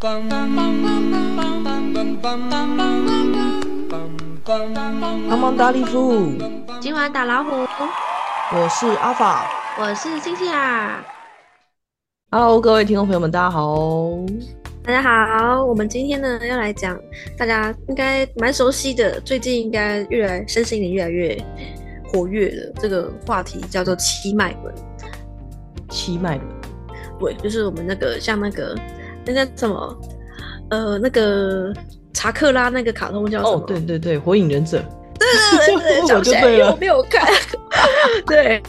帮忙打礼服，今晚打老虎，我是阿法，我是星星啊。Hello，各位听众朋友们，大家好。大家好，我们今天呢要来讲大家应该蛮熟悉的，最近应该越来身心灵越来越活跃的这个话题，叫做七脉轮。七脉轮，对，就是我们那个像那个那个什么，呃，那个查克拉那个卡通叫什么？哦，对对对，火影忍者。对对对，我就对了，我没有看。对，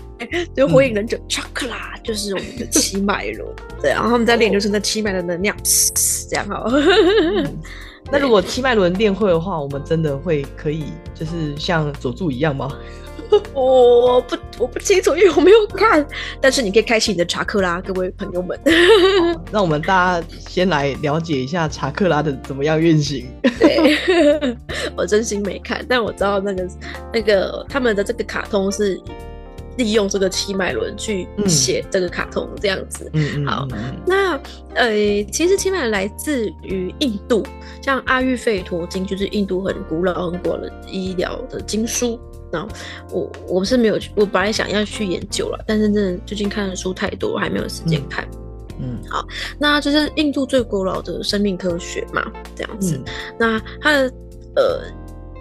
就火影忍者查克拉就是我们的七脉轮。对，然后他们在练就是那七脉的能量，这样哈。那如果七脉轮练会的话，我们真的会可以就是像佐助一样吗？我不我不清楚，因为我没有看。但是你可以开启你的查克拉，各位朋友们。让我们大家先来了解一下查克拉的怎么样运行。对，我真心没看，但我知道那个那个他们的这个卡通是利用这个七脉轮去写这个卡通这样子。嗯嗯。好，那呃，其实七脉来自于印度，像阿育吠陀经就是印度很古老很古老的医疗的经书。那我我是没有去，我本来想要去研究了，但是真的最近看的书太多，还没有时间看。嗯，好，那就是印度最古老的生命科学嘛，这样子。那它的呃，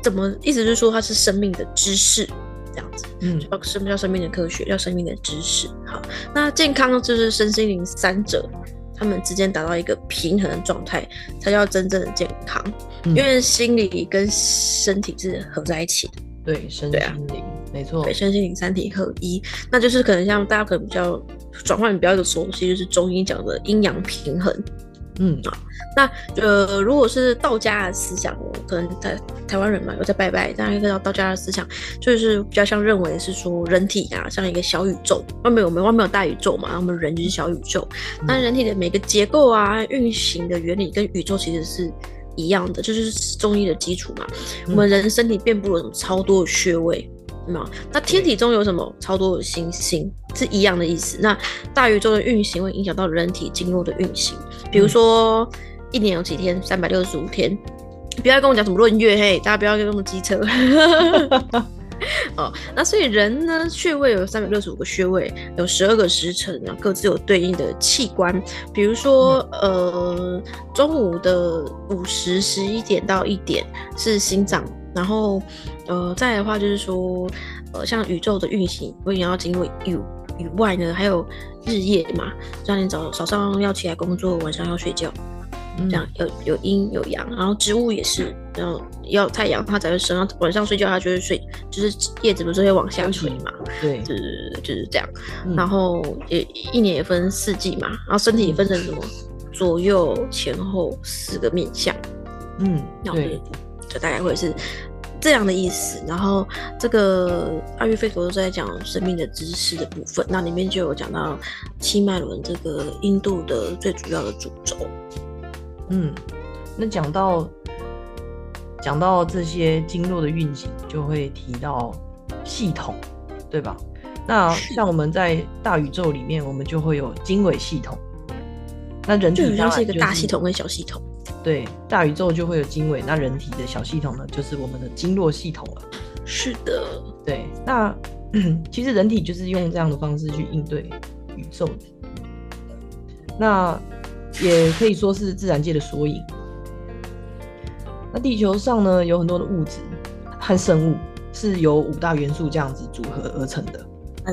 怎么意思就是说它是生命的知识，这样子。嗯，叫什么叫生命的科学？叫生命的知识。好，那健康就是身心灵三者他们之间达到一个平衡的状态，才叫真正的健康。因为心理跟身体是合在一起的。对，身心灵，没错，对，身心灵三体合一，那就是可能像大家可能比较转换比较的熟悉，就是中医讲的阴阳平衡。嗯啊，那呃，如果是道家的思想，可能台台湾人嘛，有在拜拜，大家知道道家的思想就是比较像认为是说人体啊，像一个小宇宙，外面有我们外面有大宇宙嘛，我们人就是小宇宙，那人体的每个结构啊，运行的原理跟宇宙其实是。一样的，就是中医的基础嘛。我们人身体遍布了什么超多的穴位，嘛？那天体中有什么超多的星星，是一样的意思。那大宇宙的运行会影响到人体经络的运行，比如说一年有几天，三百六十五天。不要跟我讲什么闰月，嘿，大家不要跟那么机车。哦，那所以人呢，穴位有三百六十五个穴位，有十二个时辰，然后各自有对应的器官。比如说，呃，中午的午时十一点到一点是心脏，然后，呃，再的话就是说，呃，像宇宙的运行，会也要经过宇以外呢，还有日夜嘛，像你早早上要起来工作，晚上要睡觉。这样有有阴有阳，然后植物也是，然后要太阳它才会生，然后晚上睡觉它就会睡，就是叶子不是会往下垂嘛，对，就是就是这样。然后也一年也分四季嘛，然后身体也分成什么左右前后四个面相，嗯，对，就大概会是这样的意思。然后这个阿育吠陀都在讲生命的知识的部分，那里面就有讲到七脉轮这个印度的最主要的主轴。嗯，那讲到讲到这些经络的运行，就会提到系统，对吧？那像我们在大宇宙里面，我们就会有经纬系统。那人体当然是一个大系统跟小系统。对，大宇宙就会有经纬，那人体的小系统呢，就是我们的经络系统了。是的，对。那 其实人体就是用这样的方式去应对宇宙的。那。也可以说是自然界的缩影。那地球上呢，有很多的物质和生物是由五大元素这样子组合而成的。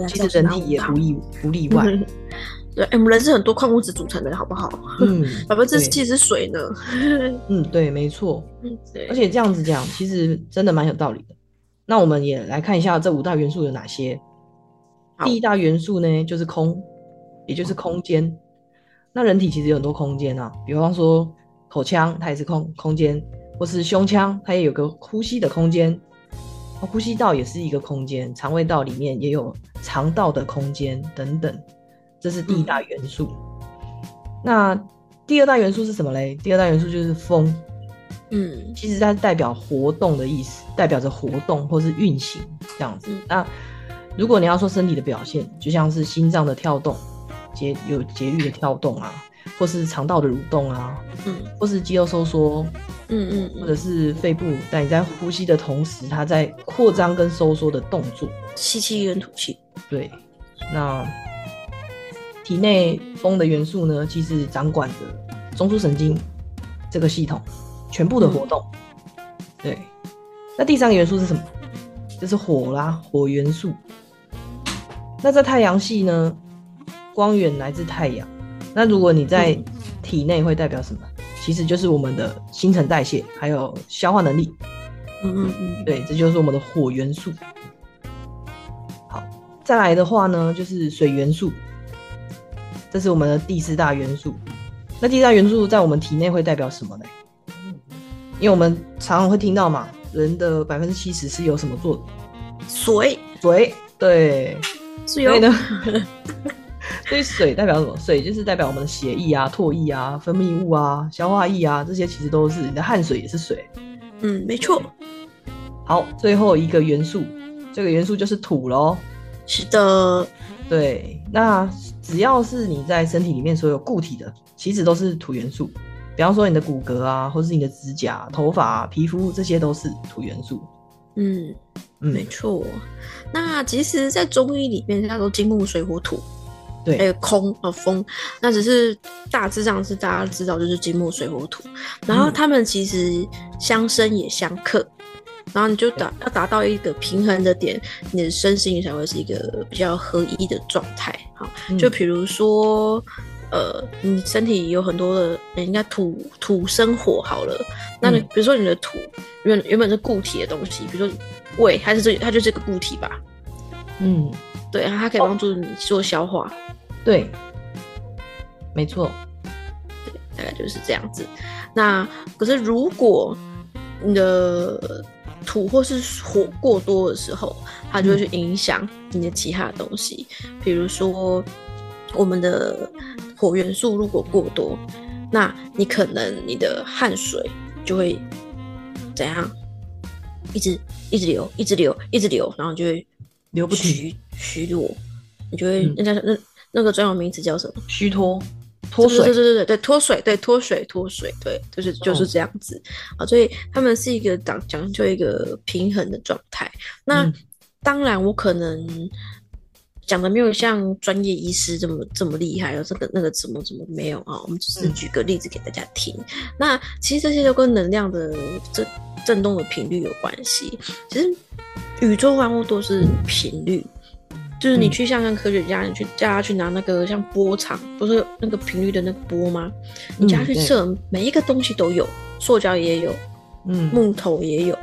其实人体也不例不例外。对，我们人是很多矿物质组成的，好不好？嗯，百分之七是水呢。嗯，对，没错。嗯，对。而且这样子讲，其实真的蛮有道理的。那我们也来看一下这五大元素有哪些。第一大元素呢，就是空，也就是空间。那人体其实有很多空间啊，比方说口腔，它也是空空间，或是胸腔，它也有个呼吸的空间，呼吸道也是一个空间，肠胃道里面也有肠道的空间等等，这是第一大元素。那第二大元素是什么嘞？第二大元素就是风，嗯，其实它是代表活动的意思，代表着活动或是运行这样子。那如果你要说身体的表现，就像是心脏的跳动。节有节律的跳动啊，或是肠道的蠕动啊，嗯，或是肌肉收缩，嗯嗯，或者是肺部，在你在呼吸的同时，它在扩张跟收缩的动作，吸气跟吐气。对，那体内风的元素呢，其实掌管着中枢神经这个系统全部的活动。对，那第三个元素是什么？就是火啦，火元素。那在太阳系呢，光源来自太阳。那如果你在体内会代表什么？其实就是我们的新陈代谢，还有消化能力。嗯嗯嗯，对，这就是我们的火元素。好，再来的话呢，就是水元素，这是我们的第四大元素。那第四大元素在我们体内会代表什么呢？因为我们常常会听到嘛，人的百分之七十是由什么做的？水，水，对，是由。所以水代表什么？水就是代表我们的血液啊、唾液啊、分泌物啊、消化液啊，这些其实都是你的汗水也是水。嗯，没错。好，最后一个元素，这个元素就是土喽。是的，对。那只要是你在身体里面所有固体的，其实都是土元素。比方说你的骨骼啊，或是你的指甲、头发、皮肤，这些都是土元素。嗯，没错。那其实，在中医里面它都金木水火土。对，还有空和风，那只是大致上是大家知道，就是金木水火土，然后他们其实相生也相克，然后你就达要达到一个平衡的点，你的身心才会是一个比较合一的状态。好，就比如说，呃，你身体有很多的，应该土土生火好了，那你比如说你的土原原本是固体的东西，比如说胃，它是这它就是个固体吧？嗯，对，它可以帮助你做消化。对，没错，对，大概就是这样子。那可是如果你的土或是火过多的时候，它就会去影响你的其他东西。比如说，我们的火元素如果过多，那你可能你的汗水就会怎样？一直一直流，一直流，一直流，然后就会流不虚虚弱，你就会人家那。那个专有名词叫什么？虚脱，脱水，对对对对对，脱水，对脱水脱水，对，就是就是这样子啊。所以他们是一个讲讲究一个平衡的状态。那当然，我可能讲的没有像专业医师这么这么厉害，有这个那个怎么怎么没有啊？我们只是举个例子给大家听。那其实这些都跟能量的震震动的频率有关系。其实宇宙万物都是频率。就是你去像像科学家，你去叫他去拿那个像波长，不是那个频率的那个波吗？你叫他去测，每一个东西都有，塑胶也有，嗯，木头也有，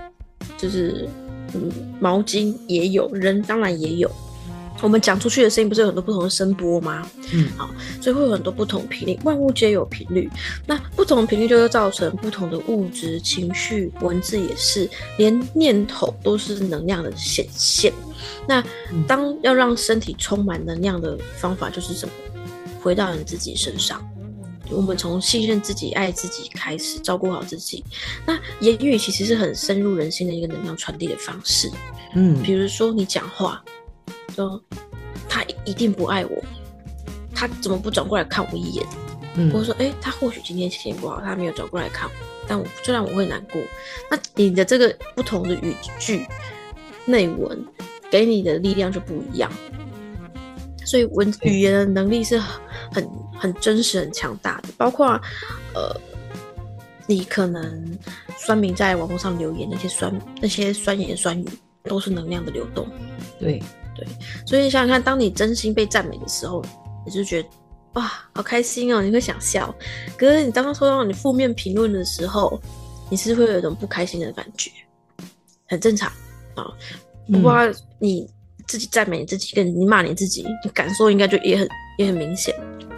就是嗯，毛巾也有，人当然也有。我们讲出去的声音不是有很多不同的声波吗？嗯，好，所以会有很多不同频率，万物皆有频率。那不同频率就会造成不同的物质、情绪、文字也是，连念头都是能量的显现。那当要让身体充满能量的方法就是什么？回到你自己身上。我们从信任自己、爱自己开始，照顾好自己。那言语其实是很深入人心的一个能量传递的方式。嗯，比如说你讲话。说他一定不爱我，他怎么不转过来看我一眼？嗯，或者说，哎，他或许今天心情不好，他没有转过来看我，但我虽然我会难过，那你的这个不同的语句内文给你的力量就不一样。所以文语言的能力是很很真实、很强大的。包括呃，你可能酸民在网络上留言那些酸那些酸言酸语，都是能量的流动。对。对，所以想想看，当你真心被赞美的时候，你就觉得哇，好开心哦，你会想笑。可是你当刚收到你负面评论的时候，你是会有一种不开心的感觉，很正常啊。不过你自己赞美你自己，跟你骂你自己，你感受应该就也很也很明显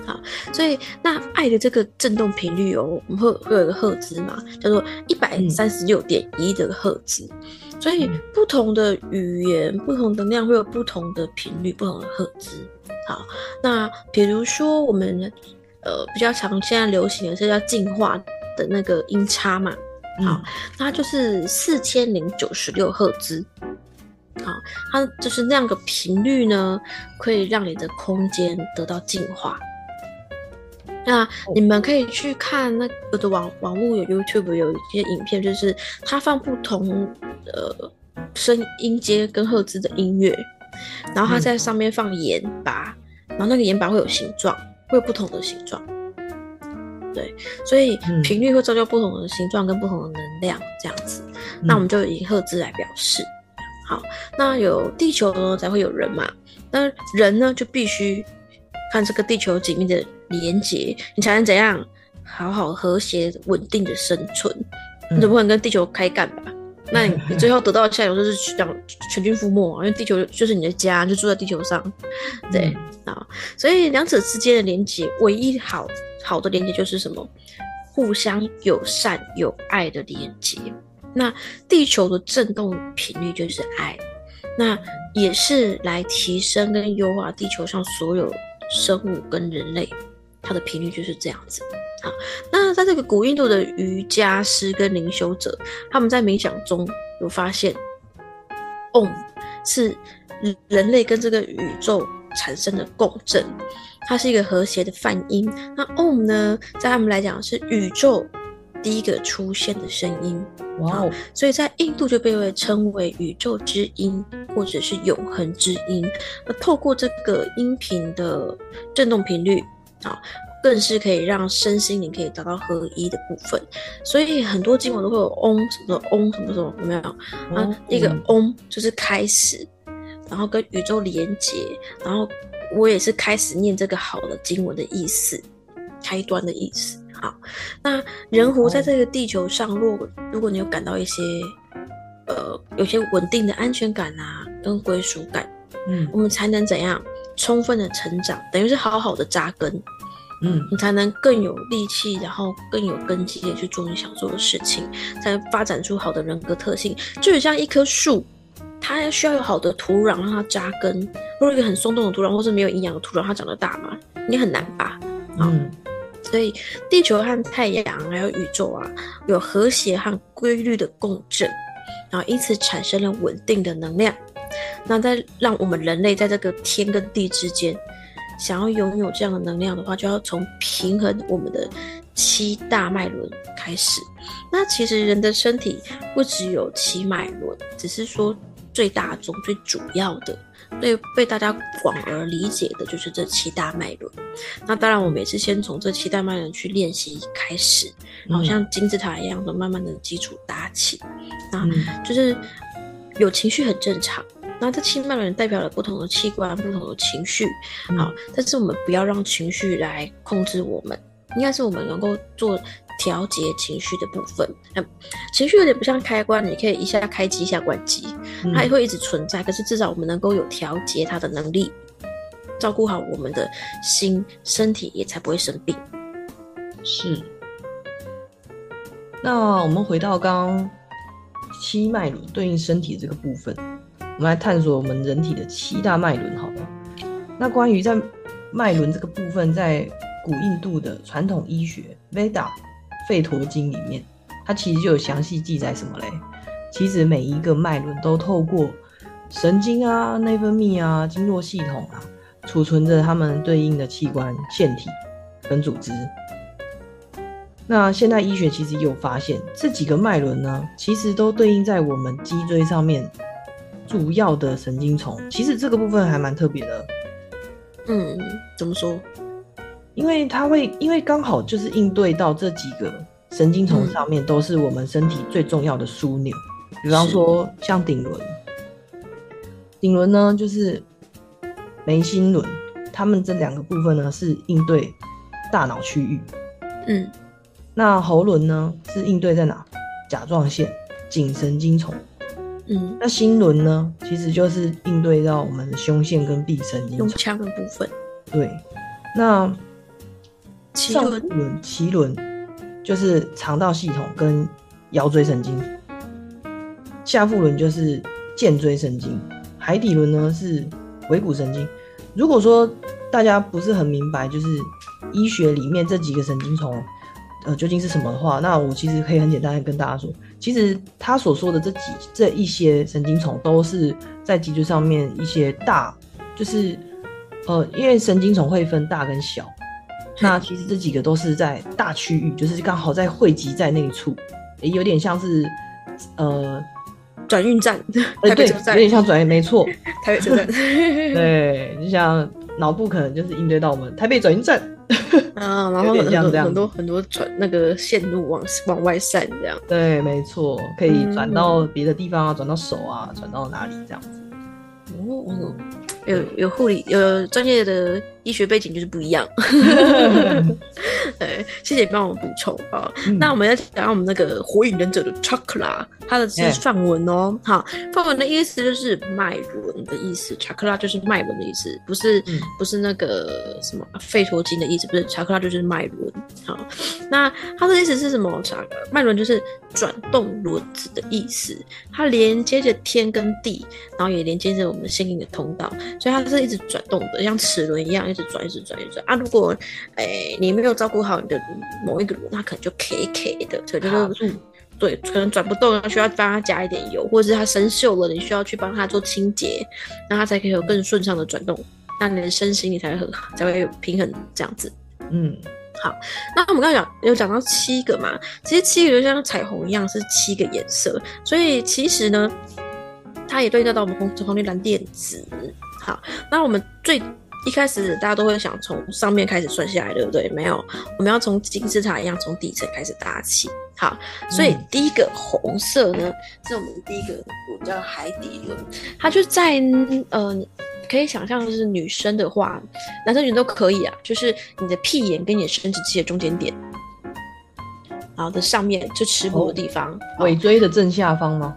啊。所以那爱的这个震动频率哦，我们会会有一个赫兹嘛，叫做一百三十六点一的赫兹。所以不同的语言、不同的量会有不同的频率、不同的赫兹。好，那比如说我们呃比较常现在流行的是叫进化的那个音差嘛，好，它就是四千零九十六赫兹。好，它就是那样的频率呢，可以让你的空间得到净化。那你们可以去看那个的网网络有 YouTube 有一些影片，就是它放不同呃声音阶跟赫兹的音乐，然后它在上面放盐巴，然后那个盐巴会有形状，会有不同的形状。对，所以频率会造就不同的形状跟不同的能量，这样子。那我们就以赫兹来表示。好，那有地球呢才会有人嘛？那人呢就必须看这个地球紧密的连接，你才能怎样好好和谐稳定的生存。你总不能跟地球开干吧？那你你 最后得到的下场就是全全军覆没，因为地球就是你的家，就住在地球上。对啊，所以两者之间的连接，唯一好好的连接就是什么？互相友善、有爱的连接。那地球的振动频率就是爱，那也是来提升跟优化地球上所有生物跟人类，它的频率就是这样子。好，那在这个古印度的瑜伽师跟灵修者，他们在冥想中有发现，Om 是人类跟这个宇宙产生的共振，它是一个和谐的泛音。那 Om 呢，在他们来讲是宇宙。第一个出现的声音，哇哦！所以在印度就被称为宇宙之音，或者是永恒之音。那透过这个音频的振动频率啊，更是可以让身心灵可以达到合一的部分。所以很多经文都会有嗡什么的嗡什么什么，有没有啊？那个嗡就是开始，然后跟宇宙连接，然后我也是开始念这个好的经文的意思，开端的意思。好，那人活在这个地球上，如果如果你有感到一些，呃，有些稳定的安全感啊，跟归属感，嗯，我们才能怎样充分的成长，等于是好好的扎根，嗯，你才能更有力气，然后更有根基的去做你想做的事情，才能发展出好的人格特性。就很像一棵树，它需要有好的土壤让它扎根，如果一个很松动的土壤，或是没有营养的土壤，它长得大吗？你很难吧？嗯。所以，地球和太阳还有宇宙啊，有和谐和规律的共振，然后因此产生了稳定的能量。那在让我们人类在这个天跟地之间，想要拥有这样的能量的话，就要从平衡我们的七大脉轮开始。那其实人的身体不只有七脉轮，只是说最大宗、最主要的。对，被大家广而理解的就是这七大脉轮。那当然，我们也是先从这七大脉轮去练习开始，然后像金字塔一样的慢慢的基础搭起。那就是有情绪很正常。那这七脉轮代表了不同的器官、不同的情绪。好，但是我们不要让情绪来控制我们，应该是我们能够做。调节情绪的部分，嗯，情绪有点不像开关，你可以一下开机一下关机，它也会一直存在。可是至少我们能够有调节它的能力，照顾好我们的心身体，也才不会生病。是。那我们回到刚刚七脉轮对应身体这个部分，我们来探索我们人体的七大脉轮，好了。那关于在脉轮这个部分，在古印度的传统医学 Veda。《吠陀经》里面，它其实就有详细记载什么嘞？其实每一个脉轮都透过神经啊、内分泌啊、经络系统啊，储存着它们对应的器官、腺体跟组织。那现代医学其实也有发现，这几个脉轮呢，其实都对应在我们脊椎上面主要的神经丛。其实这个部分还蛮特别的。嗯，怎么说？因为它会，因为刚好就是应对到这几个神经丛上面都是我们身体最重要的枢纽，比方说像顶轮，顶轮呢就是眉心轮，它们这两个部分呢是应对大脑区域，嗯，那喉轮呢是应对在哪？甲状腺、颈神经丛，嗯，那心轮呢其实就是应对到我们的胸腺跟臂神经，胸腔的部分，对，那。上轮脐轮就是肠道系统跟腰椎神经，下腹轮就是肩椎神经，海底轮呢是尾骨神经。如果说大家不是很明白，就是医学里面这几个神经丛，呃，究竟是什么的话，那我其实可以很简单的跟大家说，其实他所说的这几这一些神经丛都是在脊椎上面一些大，就是呃，因为神经丛会分大跟小。那其实这几个都是在大区域，就是刚好在汇集在那一处，也有点像是呃转运站，哎对，有点像转运，没错，台北车站。对，就像脑部可能就是应对到我们台北转运站。啊，然后很多很多很多转那个线路往往外散这样。对，没错，可以转到别的地方啊，转到手啊，转到哪里这样子。哦，有有护理有专业的。医学背景就是不一样，对，谢谢你帮我补充啊。那我们要讲我们那个火影忍者的 chakra，它的是范文哦。好，范文的意思就是脉轮的意思，chakra 就是脉轮的意思，不是不是那个什么吠陀经的意思，不是 chakra 就是脉轮。好，那它的意思是什么？脉轮就是转动轮子的意思，它连接着天跟地，然后也连接着我们心灵的通道，所以它是一直转动的，像齿轮一样。一直转，一直转，一直转啊！如果诶你没有照顾好你的某一个轮，那可能就 K K 的，可能就是对，可能转不动，需要帮它加一点油，或者是它生锈了，你需要去帮它做清洁，那它才可以有更顺畅的转动，那你的身心你才会很好，才会有平衡这样子。嗯，好，那我们刚刚讲有讲到七个嘛，其实七个就像彩虹一样是七个颜色，所以其实呢，它也对应到我们红橙黄绿蓝靛紫。好，那我们最一开始大家都会想从上面开始算下来，对不对？没有，我们要从金字塔一样从底层开始搭起。好，所以第一个红色呢，是我们第一个我叫海底轮，它就在呃，可以想象就是女生的话，男生女生都可以啊，就是你的屁眼跟你的生殖器的中间点，然后的上面就耻骨的地方，尾椎的正下方吗？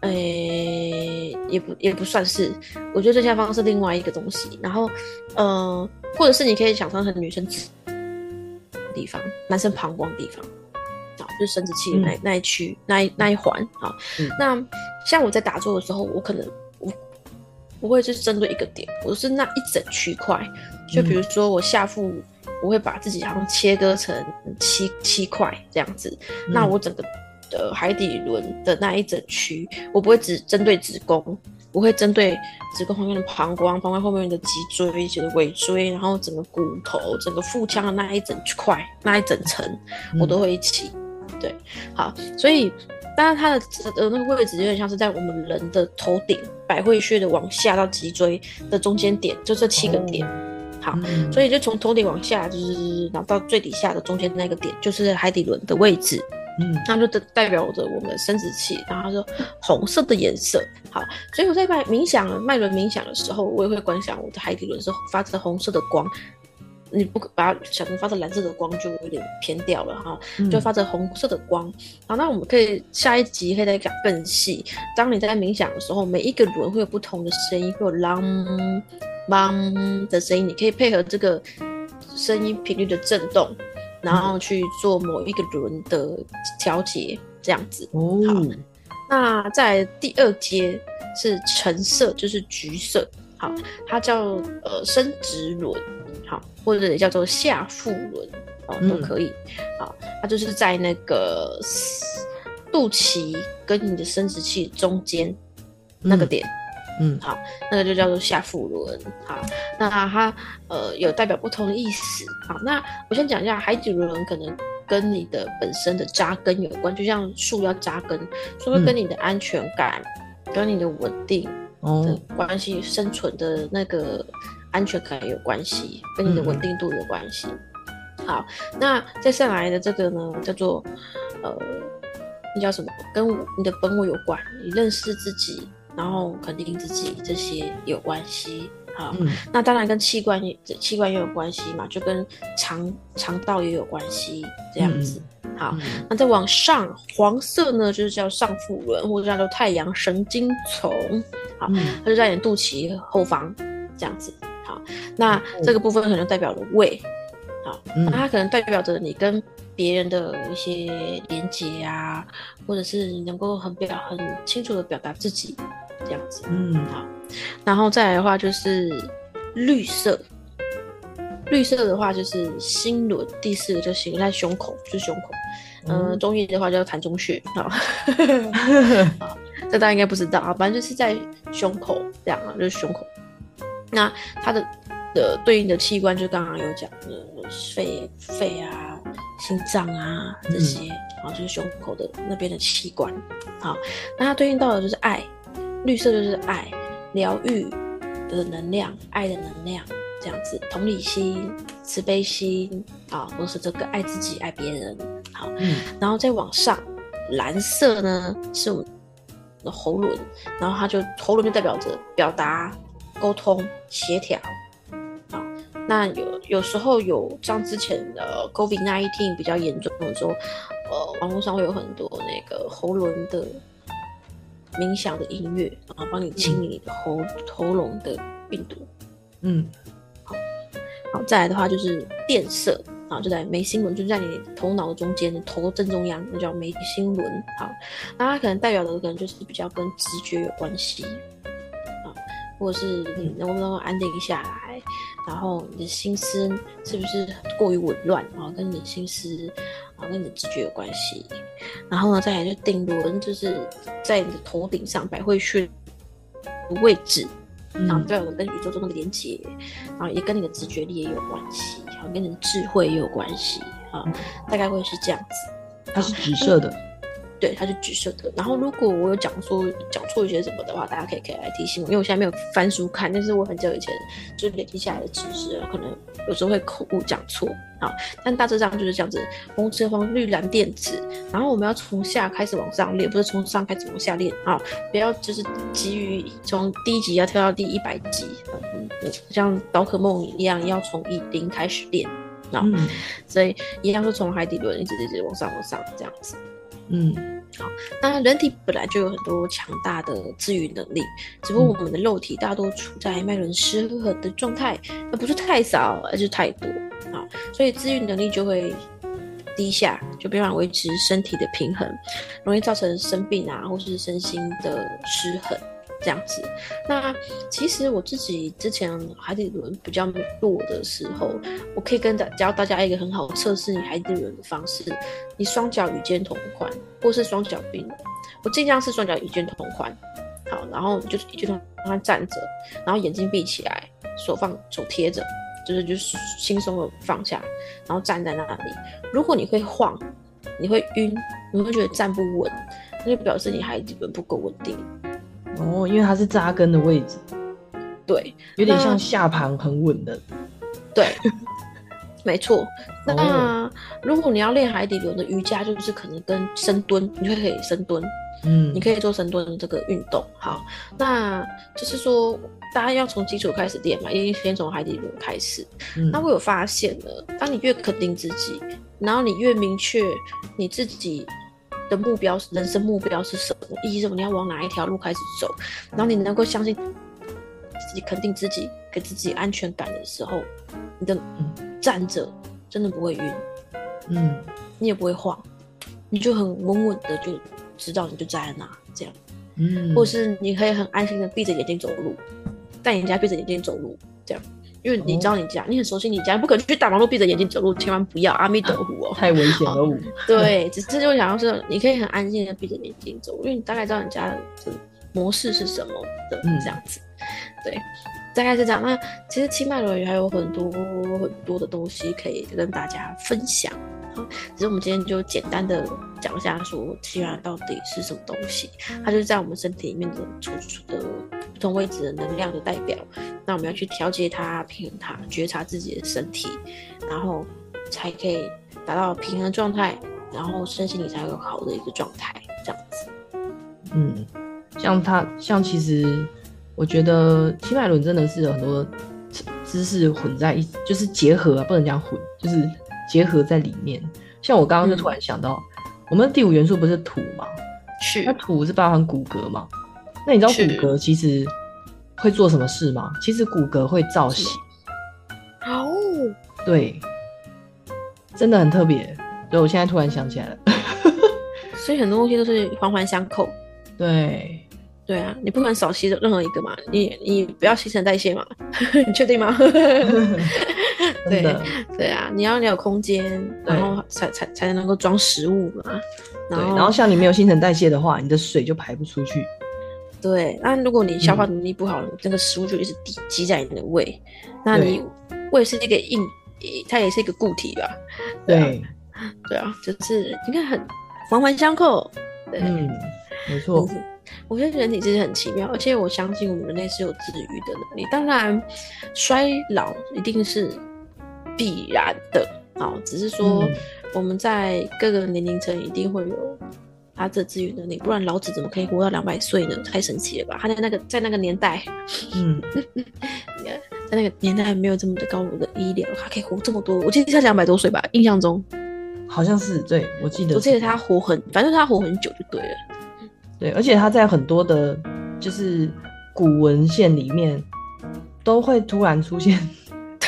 诶，也不也不算是，我觉得正下方是另外一个东西。然后，呃，或者是你可以想象成女生地方，男生膀胱地方，啊，就是生殖器那那一区那一那一环啊。那像我在打坐的时候，我可能我不会是针对一个点，我是那一整区块。就比如说我下腹，我会把自己好像切割成七七块这样子，那我整个。的海底轮的那一整区，我不会只针对子宫，我会针对子宫后面的膀胱、膀胱后面的脊椎、的尾椎，然后整个骨头、整个腹腔的那一整块、那一整层，我都会一起。对，好，所以当然它的呃那个位置有点像是在我们人的头顶百会穴的往下到脊椎的中间点，就这七个点。好，所以就从头顶往下，就是然后到最底下的中间那个点，就是海底轮的位置。嗯，那就代代表着我们生殖器，然后它是红色的颜色。好，所以我在脉冥想脉轮冥想的时候，我也会观想我的海底轮是发着红色的光。你不把它想成发着蓝色的光，就有点偏掉了哈。就发着红色的光。好，那我们可以下一集可以再讲更细。当你在冥想的时候，每一个轮会有不同的声音，会有啷啷的声音，你可以配合这个声音频率的震动。然后去做某一个轮的调节，这样子。好，那在第二阶是橙色，就是橘色。好，它叫呃生殖轮，好，或者也叫做下腹轮，哦，都可以。好，它就是在那个肚脐跟你的生殖器中间那个点。嗯，好，那个就叫做下腹轮。好，那它呃有代表不同的意思。好，那我先讲一下海底轮，可能跟你的本身的扎根有关，就像树要扎根，所以跟你的安全感、跟你的稳定的关系、生存的那个安全感有关系，跟你的稳定度有关系。好，那再上来的这个呢，叫做呃，那叫什么？跟你的本我有关，你认识自己。然后肯定自己这些有关系，好，那当然跟器官也器官也有关系嘛，就跟肠肠道也有关系，这样子，好，那再往上黄色呢，就是叫上腹轮或者叫做太阳神经丛，好，它就在你肚脐后方这样子，好，那这个部分可能代表了胃，好，那它可能代表着你跟别人的一些连接啊，或者是你能够很表很清楚的表达自己这样子，嗯好，然后再来的话就是绿色，绿色的话就是心轮，第四个就行在胸口，就是胸口，嗯，中医的话叫膻中穴，啊，这大家应该不知道啊，反正就是在胸口这样啊，就是胸口，那它的的对应的器官，就刚刚有讲的肺、肺啊、心脏啊这些，然后就是胸口的那边的器官。好，那它对应到的就是爱，绿色就是爱，疗愈的能量，爱的能量，这样子，同理心、慈悲心啊，都是这个爱自己、爱别人。好，嗯，然后再往上，蓝色呢是我们的喉轮，然后它就喉轮就代表着表达、沟通、协调。那有有时候有像之前的 COVID nineteen 比较严重的时候，呃，网络上会有很多那个喉咙的冥想的音乐，然后帮你清理你的喉喉咙的病毒。嗯，好，好，再来的话就是电色啊，就在眉心轮，就在你头脑的中间，头正中央，那叫眉心轮。好，那它可能代表的可能就是比较跟直觉有关系啊，或者是你能不能够安定下来。然后你的心思是不是过于紊乱啊？跟你的心思啊，跟你的直觉有关系。然后呢，再来就定轮，就是在你的头顶上百会穴的位置，然后对，跟宇宙中的连接，然后也跟你的直觉力也有关系，然后跟你的智慧也有关系啊，大概会是这样子。它是紫色的。对，它是橘色的。然后，如果我有讲说讲错一些什么的话，大家可以可以来提醒我，因为我现在没有翻书看，但是我很久以前就是累积下来的知识，可能有时候会口误讲错啊。但大致上就是这样子：红、橙、黄、绿、蓝、靛、紫。然后我们要从下开始往上练，不是从上开始往下练啊！不要就是急于从第一集要跳到第一百集，嗯，像宝可梦一样，要从一零开始练啊。所以一样是从海底轮一直一直往上往上这样子。嗯，好，那人体本来就有很多强大的自愈能力，只不过我们的肉体大多处在脉轮失衡的状态，那不是太少，而是太多。啊，所以自愈能力就会低下，就没办法维持身体的平衡，容易造成生病啊，或是身心的失衡。这样子，那其实我自己之前海底轮比较弱的时候，我可以跟大教大家一个很好测试你海底轮的方式。你双脚与肩同宽，或是双脚并拢。我尽量是双脚与肩同宽。好，然后就就同宽站着，然后眼睛闭起来，手放手贴着，就是就是轻松的放下，然后站在那里。如果你会晃，你会晕，你会觉得站不稳，那就表示你海底轮不够稳定。哦，因为它是扎根的位置，对，有点像下盘很稳的，对，没错。那如果你要练海底轮的瑜伽，就是可能跟深蹲，你就可以深蹲，嗯，你可以做深蹲的这个运动。好，那就是说大家要从基础开始练嘛，一定先从海底轮开始。那我有发现了，当你越肯定自己，然后你越明确你自己。的目标，人生目标是什么？意义什么？你要往哪一条路开始走？然后你能够相信自己，肯定自己，给自己安全感的时候，你的站着真的不会晕，嗯，你也不会晃，你就很稳稳的就知道你就在哪这样，嗯，或是你可以很安心的闭着眼睛走路，带人家闭着眼睛走路这样。因为你知道你家，你很熟悉你家，不可能去大马路闭着眼睛走路，千万不要阿弥陀佛哦，太危险了。对，只是就想要是你可以很安静的闭着眼睛走，因为你大概知道你家的模式是什么的这样子。对，大概是这样。那其实清迈轮还有很多很多的东西可以跟大家分享。只是我们今天就简单的讲一下，说气源到底是什么东西？它就是在我们身体里面的处处的不同位置的能量的代表。那我们要去调节它、平衡它、觉察自己的身体，然后才可以达到平衡状态，然后身心里才有好的一个状态。这样子。嗯，像它，像其实我觉得七脉轮真的是有很多知识混在一，就是结合啊，不能讲混，就是。结合在里面，像我刚刚就突然想到，我们的第五元素不是土吗？是。那土是包含骨骼嘛？那你知道骨骼其实会做什么事吗？其实骨骼会造型。哦。对，真的很特别。对，我现在突然想起来了。所以很多东西都是环环相扣。对。对啊，你不可能少吸任何一个嘛，你你不要新陈代谢嘛，你确定吗？对对啊，你要你有空间，然后才才才能够装食物嘛。对，然后像你没有新陈代谢的话，你的水就排不出去。对，那如果你消化能力不好，那个食物就一直积积在你的胃。那你胃是一个硬，它也是一个固体吧？对，对啊，就是应该很环环相扣。嗯，没错。我觉得人体其实很奇妙，而且我相信我们人类是有治愈的能力。当然，衰老一定是必然的，好，只是说我们在各个年龄层一定会有。他的治愈能力，不然老子怎么可以活到两百岁呢？太神奇了吧！他在那个在那个年代，嗯，在那个年代没有这么的高的医疗，他可以活这么多。我记得他两百多岁吧，印象中好像是对，我记得，我记得他活很，反正他活很久就对了。对，而且他在很多的，就是古文献里面都会突然出现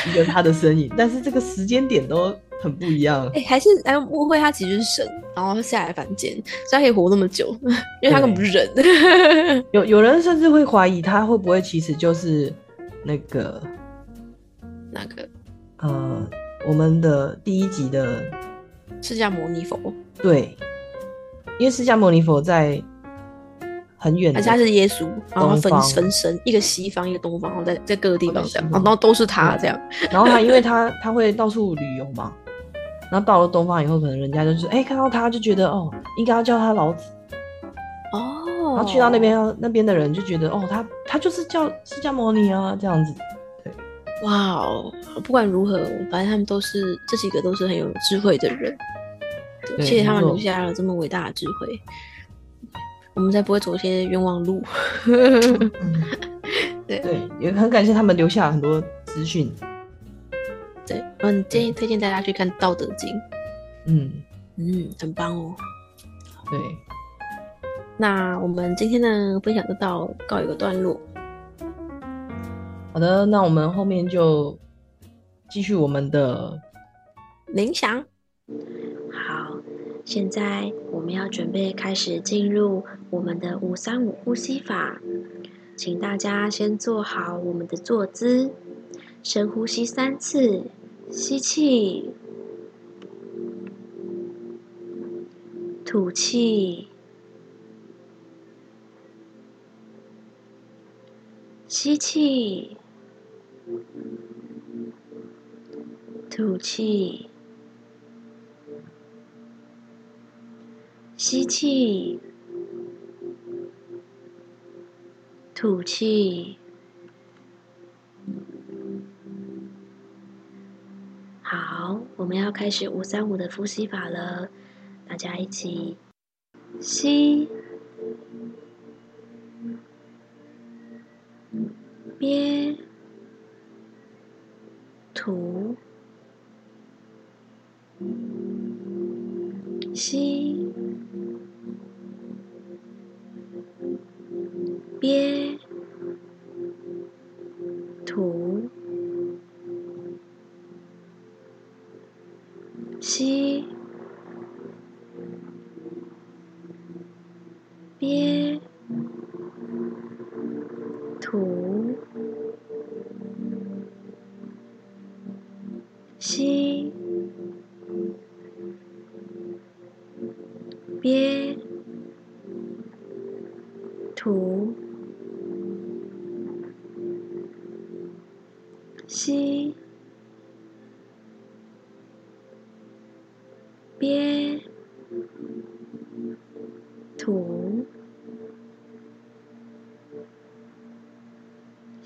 一个他的身影，但是这个时间点都。很不一样，哎，还是哎，误会他其实是神，然后下来凡间，所以他可以活那么久，因为他根本不是人。有有人甚至会怀疑他会不会其实就是那个那个呃，我们的第一集的释迦牟尼佛。对，因为释迦牟尼佛在很远，而且他是耶稣，然后分分身，一个西方，一个东方，然后在在各个地方这样，然后都是他这样。然后他因为他他会到处旅游嘛。然后到了东方以后，可能人家就是哎，看到他就觉得哦，应该要叫他老子哦。然后去到那边，那边的人就觉得哦，他他就是叫释迦牟尼啊，这样子。对，哇哦，不管如何，反正他们都是这几个都是很有智慧的人，谢谢他们留下了这么伟大的智慧，我们才不会走一些冤枉路。对对，也很感谢他们留下很多资讯。对，嗯，建议推荐大家去看《道德经》。嗯嗯，很棒哦。对，那我们今天的分享就到告一个段落。好的，那我们后面就继续我们的冥想。现在我们要准备开始进入我们的五三五呼吸法，请大家先做好我们的坐姿。深呼吸三次，吸气，吐气，吸气，吐气，吸气，吐气。好我们要开始五三五的呼吸。法了，大家一起吸，憋，吐，吸，别。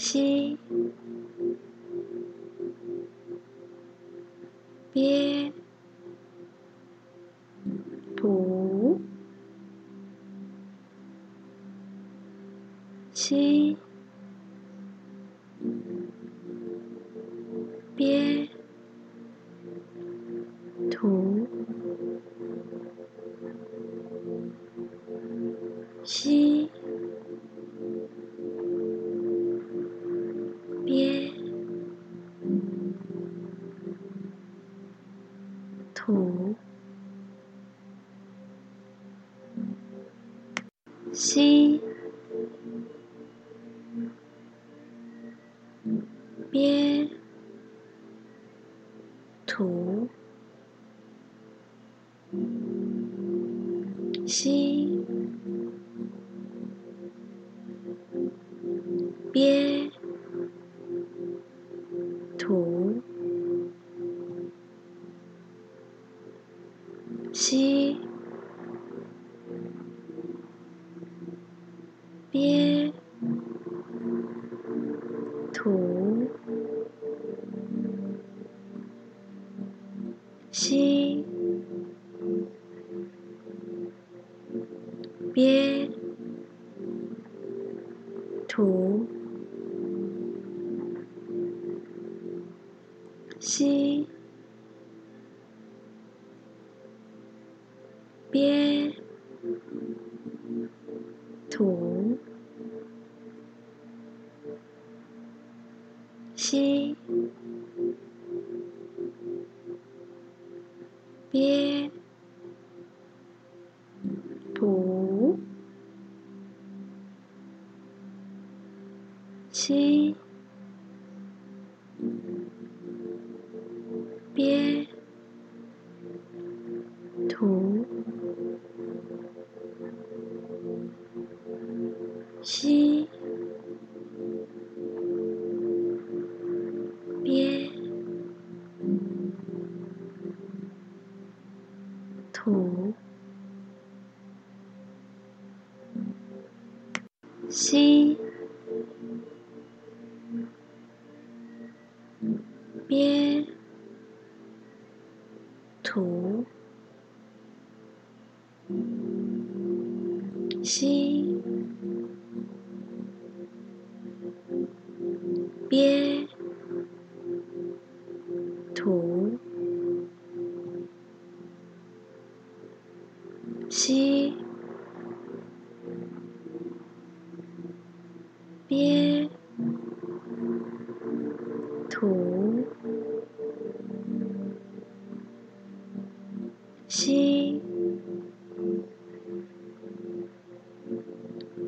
吸，憋，图。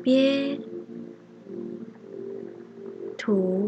憋，吐，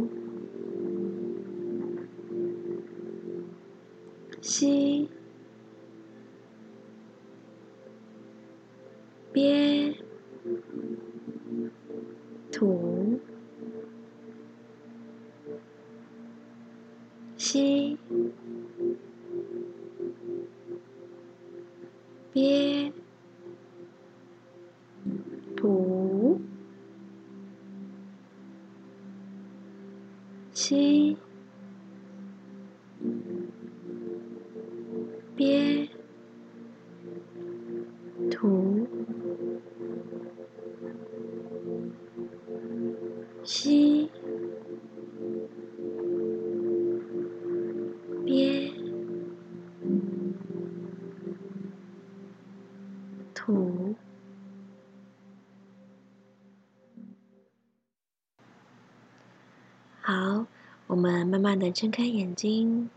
好，我们慢慢的睁开眼睛，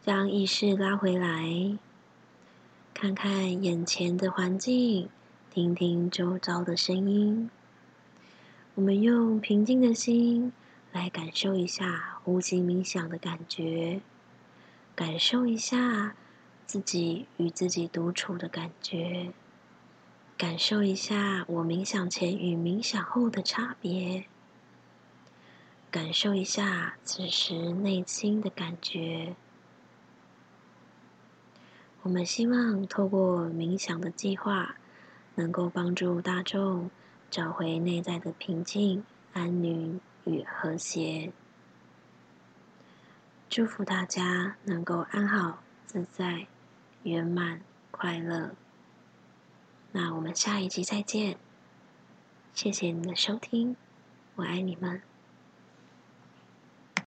将意识拉回来，看看眼前的环境，听听周遭的声音。我们用平静的心来感受一下呼吸冥想的感觉，感受一下。自己与自己独处的感觉，感受一下我冥想前与冥想后的差别，感受一下此时内心的感觉。我们希望透过冥想的计划，能够帮助大众找回内在的平静、安宁与和谐。祝福大家能够安好自在。圆满快乐，那我们下一集再见。谢谢你的收听，我爱你们。